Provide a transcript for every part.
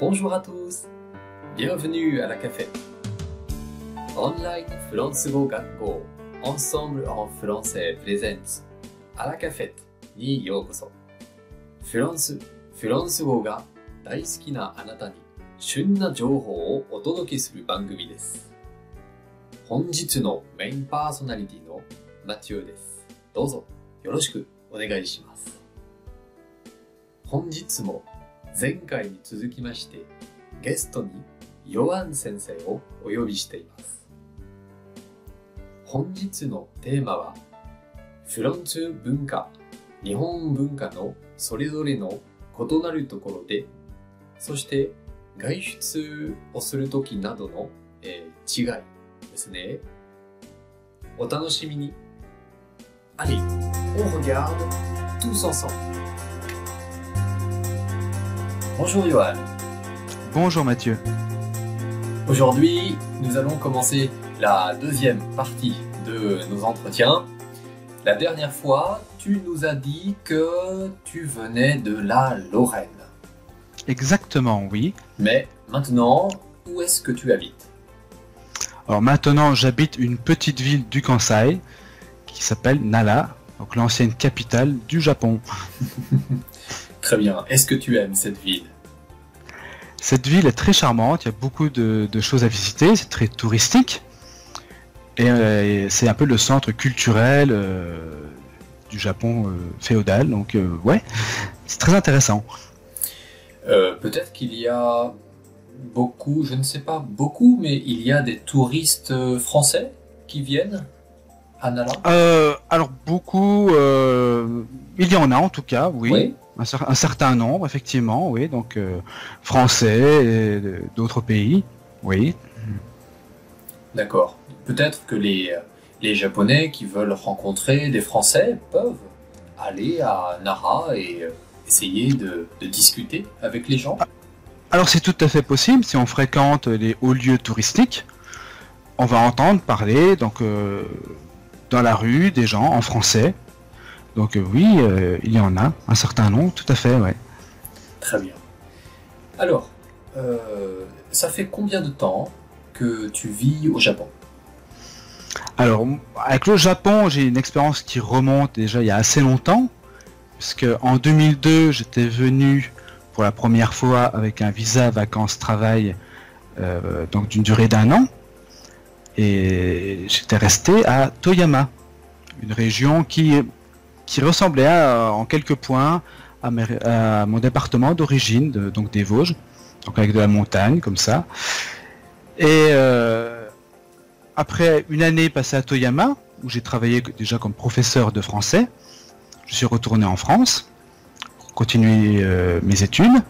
Bonjour à tous. Bienvenue à la café. Online フランス語学校 Ensemble en français présente あらカフェにようこそフランス、フランス語が大好きなあなたに旬な情報をお届けする番組です本日のメインパーソナリティのマティオですどうぞよろしくお願いします本日も前回に続きましてゲストにヨアン先生をお呼びしています。本日のテーマはフランス文化日本文化のそれぞれの異なるところでそして外出をするときなどの、えー、違いですね。お楽しみに。Allez, on regarde tous ensemble. Bonjour Johan. Bonjour Mathieu. Aujourd'hui, nous allons commencer la deuxième partie de nos entretiens. La dernière fois, tu nous as dit que tu venais de la Lorraine. Exactement, oui. Mais maintenant, où est-ce que tu habites? Alors maintenant, j'habite une petite ville du Kansai qui s'appelle Nala, donc l'ancienne capitale du Japon. Très bien. Est-ce que tu aimes cette ville? Cette ville est très charmante, il y a beaucoup de, de choses à visiter, c'est très touristique. Et, euh, et c'est un peu le centre culturel euh, du Japon euh, féodal, donc ouais, c'est très intéressant. Peut-être qu'il y a beaucoup, je ne sais pas beaucoup, mais il y a des touristes français qui viennent à Nala Euh, alors beaucoup, il y en a en tout cas, oui. Oui. Un, cer- un certain nombre, effectivement, oui. Donc euh, français et de- d'autres pays, oui. D'accord. Peut-être que les, les Japonais qui veulent rencontrer des Français peuvent aller à Nara et euh, essayer de, de discuter avec les gens. Alors c'est tout à fait possible si on fréquente les hauts lieux touristiques, on va entendre parler donc euh, dans la rue des gens en français. Donc euh, oui, euh, il y en a un certain nombre, tout à fait, ouais. Très bien. Alors, euh, ça fait combien de temps que tu vis au Japon? Alors, avec le Japon, j'ai une expérience qui remonte déjà il y a assez longtemps, puisque en 2002, j'étais venu pour la première fois avec un visa vacances-travail, euh, donc d'une durée d'un an, et j'étais resté à Toyama, une région qui, qui ressemblait en quelques points à, mon département d'origine, donc des Vosges, donc avec de la montagne comme ça. Et euh, après une année passée à Toyama, où j'ai travaillé déjà comme professeur de français, je suis retourné en France pour continuer euh, mes études.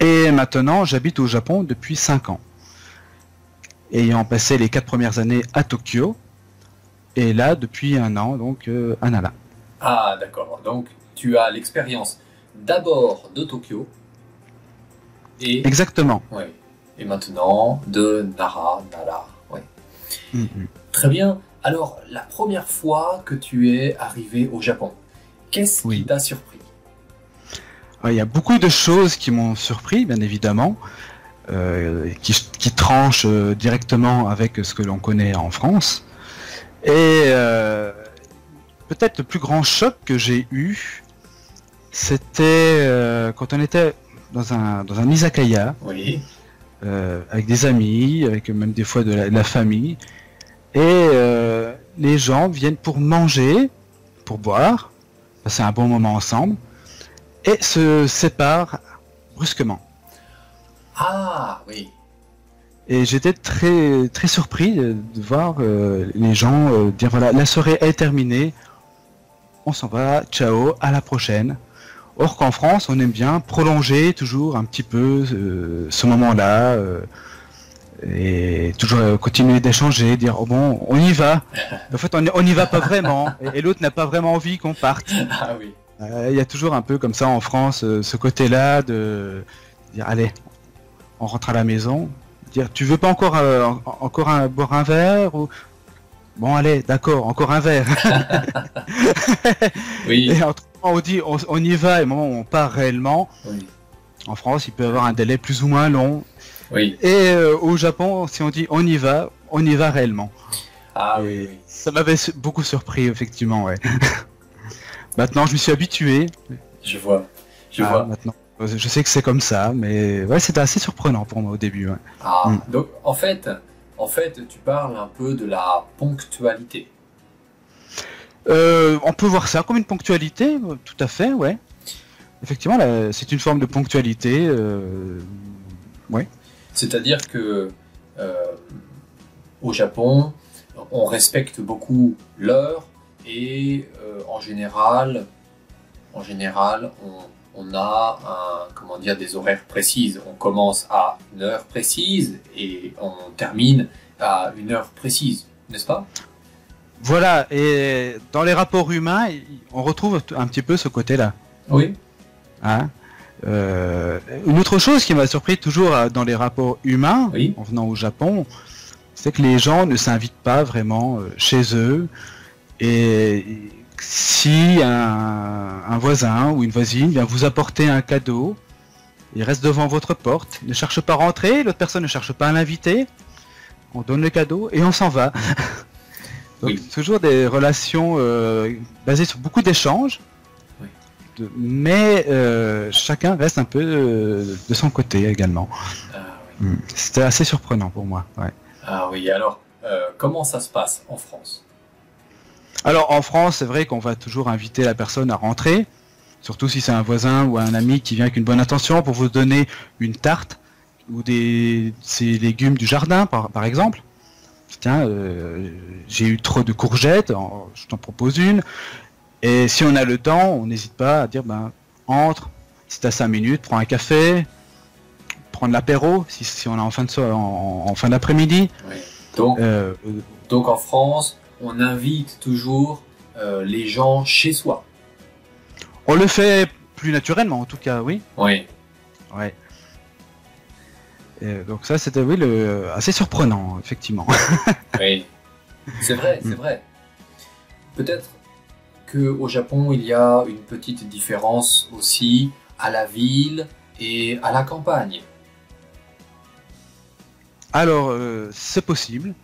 Et maintenant, j'habite au Japon depuis 5 ans. Ayant passé les 4 premières années à Tokyo, et là, depuis un an, donc euh, à Nara. Ah, d'accord. Donc, tu as l'expérience d'abord de Tokyo et, Exactement. ouais, et maintenant de Nara, Nara. Ouais. Mhm. Très bien. Alors, la première fois que tu es arrivé au Japon, qu'est-ce qui Oui. t'a surpris? Il y a beaucoup de choses qui m'ont surpris, bien évidemment, euh, qui, qui tranchent euh, directement avec ce que l'on connaît en France. Et euh, peut-être le plus grand choc que j'ai eu, c'était euh, quand on était dans un, dans un izakaya, Oui. euh, avec des amis, avec même des fois de la, de la famille, et les gens viennent pour manger, pour boire, passer un bon moment ensemble, et se séparent brusquement. Ah, oui. Et j'étais très très surpris de voir euh, les gens euh, dire voilà la soirée est terminée, on s'en va, ciao, à la prochaine. Or qu'en France on aime bien prolonger toujours un petit peu euh, ce moment-là et toujours continuer d'échanger, dire oh bon on y va. En fait on on n'y va pas vraiment et, et l'autre n'a pas vraiment envie qu'on parte. Ah oui. Euh, Il y a toujours un peu comme ça en France, euh, ce côté-là de dire allez, on rentre à la maison, dire tu veux pas encore euh, en- encore un, boire un verre ou? Bon allez d'accord encore un verre. Oui. et entre on dit on, on y va et au moment où on part réellement, oui. En France, il peut y avoir un délai plus ou moins long. Oui. Et euh, au Japon, si on dit on y va, on y va réellement. Ah oui, oui. Ça m'avait beaucoup surpris, effectivement, ouais. maintenant, je me suis habitué. Je vois. Je Ah, vois. maintenant, je sais que c'est comme ça, mais ouais, c'était assez surprenant pour moi au début. ouais. Ah, Mm. donc en fait, en fait, tu parles un peu de la ponctualité. Euh, on peut voir ça comme une ponctualité, tout à fait, ouais. Effectivement, c'est une forme de ponctualité. euh, C'est-à-dire que euh, au Japon, on respecte beaucoup l'heure et euh, en général, en général, on, on a un, comment dire des horaires précises. On commence à une heure précise et on termine à une heure précise, n'est-ce pas? Voilà, et dans les rapports humains, on retrouve un petit peu ce côté-là. Oui. hein? Euh, une autre chose qui m'a surpris toujours euh, dans les rapports humains, Oui. en venant au Japon, c'est que les gens ne s'invitent pas vraiment euh, chez eux. Et si un, un voisin ou une voisine vient vous apporter un cadeau, il reste devant votre porte, ne cherche pas à rentrer, l'autre personne ne cherche pas à l'inviter, on donne le cadeau et on s'en va. Donc Oui. toujours des relations euh, basées sur beaucoup d'échanges, Oui. mais euh, chacun reste un peu euh, de son côté également. Ah, oui. C'était assez surprenant pour moi. ouais. Ah oui, alors, comment ça se passe en France? Alors en France, c'est vrai qu'on va toujours inviter la personne à rentrer, surtout si c'est un voisin ou un ami qui vient avec une bonne intention pour vous donner une tarte ou des ces légumes du jardin par, par exemple. Tiens, euh, j'ai eu trop de courgettes, en- je t'en propose une. Et si on a le temps, on n'hésite pas à dire ben entre, si t'as 5 minutes, prends un café, prendre l'apéro, si, si on est en fin de so- en, en fin d'après-midi. Oui. Donc, Euh, donc en France, on invite toujours euh, les gens chez soi. on le fait plus naturellement en tout cas, oui. Oui. Ouais. Et donc ça c'était oui le assez surprenant effectivement. Oui. C'est vrai, c'est Mm. vrai. Peut-être que au Japon, il y a une petite différence aussi à la ville et à la campagne. Alors euh, c'est possible,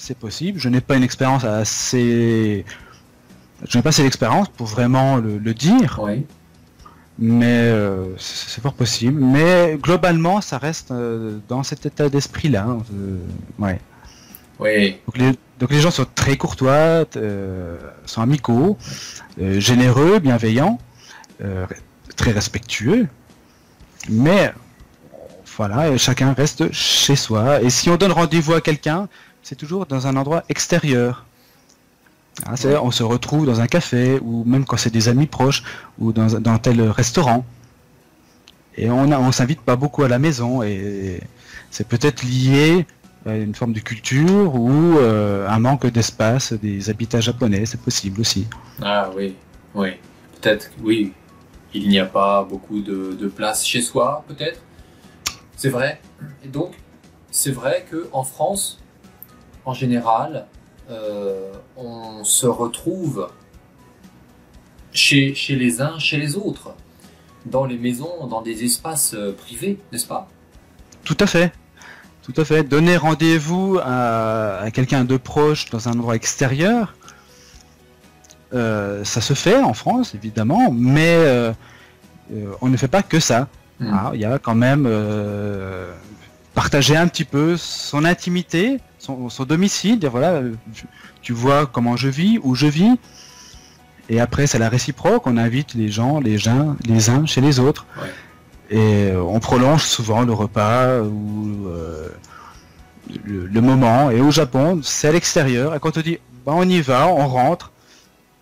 c'est possible. Je n'ai pas une expérience assez, je n'ai pas assez d'expérience pour vraiment le, le dire, Oui. mais euh, c'est fort possible. Mais globalement ça reste euh, dans cet état d'esprit là. ouais. Oui. Donc les, donc les gens sont très courtois, euh, sont amicaux, généreux, bienveillants, très respectueux. Mais voilà, chacun reste chez soi. Et si on donne rendez-vous à quelqu'un, c'est toujours dans un endroit extérieur. C'est- on se retrouve dans un café, ou même quand c'est des amis proches, ou dans, dans tel restaurant. Et on on s'invite pas beaucoup à la maison, et c'est peut-être lié à une forme de culture ou euh, un manque d'espace des habitats japonais, c'est possible aussi. Ah oui. Oui. Peut-être, oui. Il n'y a pas beaucoup de, de place chez soi, peut-être. C'est vrai. Et donc, c'est vrai que en France, en général, euh, on se retrouve chez, chez les uns, chez les autres, dans les maisons, dans des espaces euh, privés, n'est-ce pas? Tout à fait. Tout à fait. Donner rendez-vous à, à quelqu'un de proche dans un endroit extérieur, euh, ça se fait en France, évidemment, mais euh, on ne fait pas que ça. Hmm. Ah, Il y a quand même partager un petit peu son intimité, son, son domicile, dire voilà, euh, tu- vois comment je vis, où je vis. Et après, c'est la réciproque, on invite les gens, les uns, les uns chez les autres. Ouais. Et euh, on prolonge souvent le repas ou euh, le, le moment. Et au Japon, c'est à l'extérieur. Et quand on dit bah, on y va, on rentre,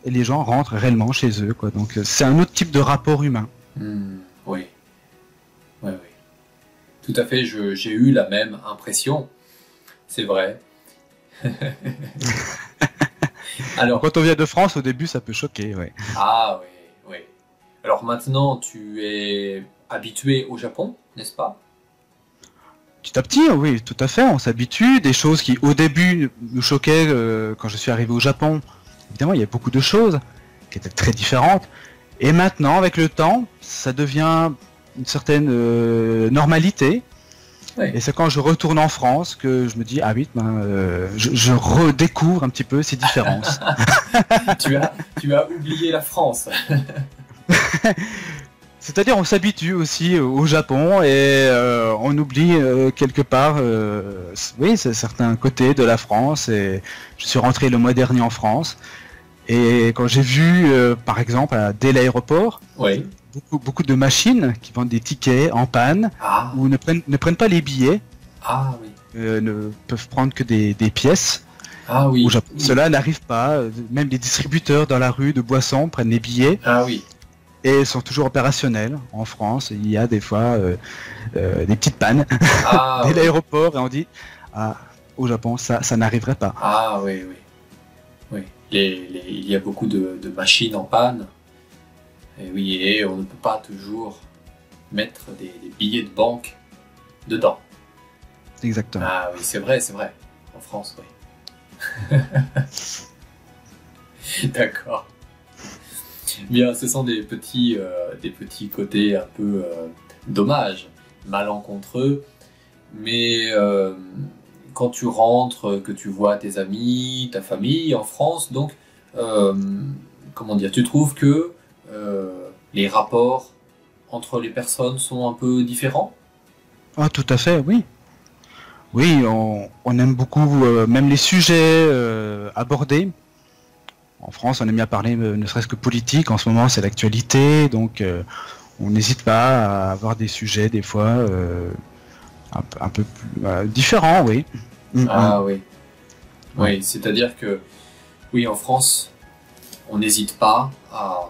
et les gens rentrent réellement chez eux. Quoi. Donc c'est un autre type de rapport humain. Hmm, oui. Oui, oui. Tout à fait, je- j'ai eu la même impression. C'est vrai. Alors, Quand on vient de France, au début, ça peut choquer. Ouais. ah oui, oui. Alors maintenant, tu es habitué au Japon, n'est-ce pas? Petit à petit, oui, tout à fait, on s'habitue. Des choses qui, au début, nous choquaient euh, quand je suis arrivé au Japon. Évidemment, il y a beaucoup de choses qui étaient très différentes. Et maintenant, avec le temps, ça devient une certaine euh, normalité. Ouais. Et c'est quand je retourne en France que je me dis, ah oui, ben, euh, je, je redécouvre un petit peu ces différences. tu, as, tu as oublié la France. C'est-à-dire on s'habitue aussi au Japon et euh, on oublie euh, quelque part, euh, oui, certains côtés de la France. Et je suis rentré le mois dernier en France et quand j'ai vu, par exemple, à, dès l'aéroport, Oui. Beaucoup, beaucoup de machines qui vendent des tickets en panne Ah, ou ne prennent, ne prennent pas les billets, ah oui. euh, ne peuvent prendre que des, des pièces. Ah oui. Au Japon, cela n'arrive pas. Même les distributeurs dans la rue de boissons prennent les billets Ah oui. et sont toujours opérationnels. En France, il y a des fois euh, euh, des petites pannes Ah, dès oui. l'aéroport et on dit ah, au Japon, ça, ça n'arriverait pas. Ah oui, oui. oui. Les- les- il y a beaucoup de, de machines en panne. Et oui, et on ne peut pas toujours mettre des, des billets de banque dedans. Exactement. Ah oui, c'est vrai, c'est vrai. En France, oui. D'accord. Bien, ce sont des petits, euh, des petits côtés un peu euh, dommages, malencontreux. Mais euh, quand tu rentres, que tu vois tes amis, ta famille en France, donc, euh, comment dire, tu trouves que les rapports entre les personnes sont un peu différents? Ah, tout à fait, oui. Oui, on, on aime beaucoup euh, même les sujets euh, abordés. En France, on aime bien parler euh, ne serait-ce que politique. En ce moment, c'est l'actualité, donc euh, on n'hésite pas à avoir des sujets des fois euh, un, peu- un peu plus euh, différents, oui. Mm, mm. Ah oui. Oui, c'est-à-dire que, oui, en France, on n'hésite pas à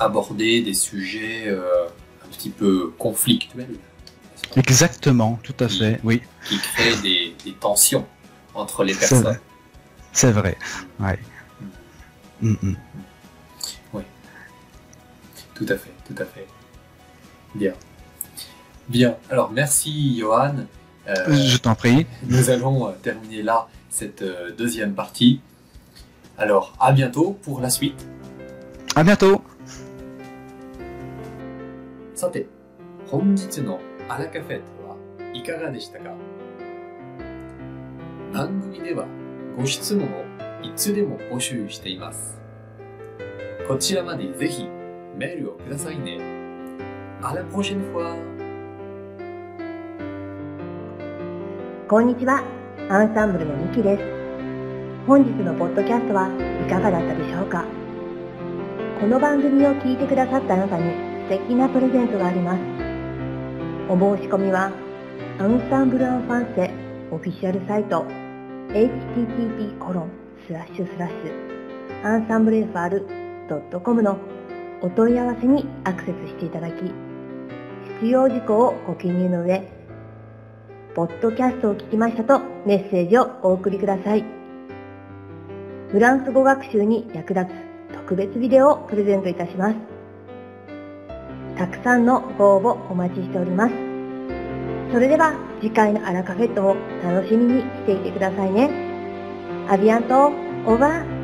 aborder des sujets euh, un petit peu conflictuels, Exactement, tout à fait, oui, qui créent des, des tensions entre les personnes. vrai. c'est vrai. Ouais. Mm, mm. Tout à fait, tout à fait. Bien. Bien. Alors, merci, Johan. Euh, Je t'en prie. Nous allons euh, terminer là cette deuxième partie. Alors, à bientôt pour la suite. À bientôt. さて、本日のアラカフェットはいかがでしたか？番組ではご質問をいつでも募集しています。こちらまでぜひメールをくださいね。あ la prochaine fois! こんにちは、アンサンブルのミキです。本日のポッドキャストはいかがだったでしょうか？この番組を聞いてくださったあなたに素敵なプレゼントがあります。お申し込みは、アンサンブルアンファンセオフィシャルサイト http コロンスラッシュスラッシュアンサンブル FR.com のお問い合わせにアクセスしていただき、必要事項をご記入の上、ポッドキャストを聞きましたとメッセージをお送りください。フランス語学習に役立つ特別ビデオをプレゼントいたします。たくさんのご応募お待ちしております。それでは次回のアラカフェットを楽しみにしていてくださいね。アビアント、オーバー。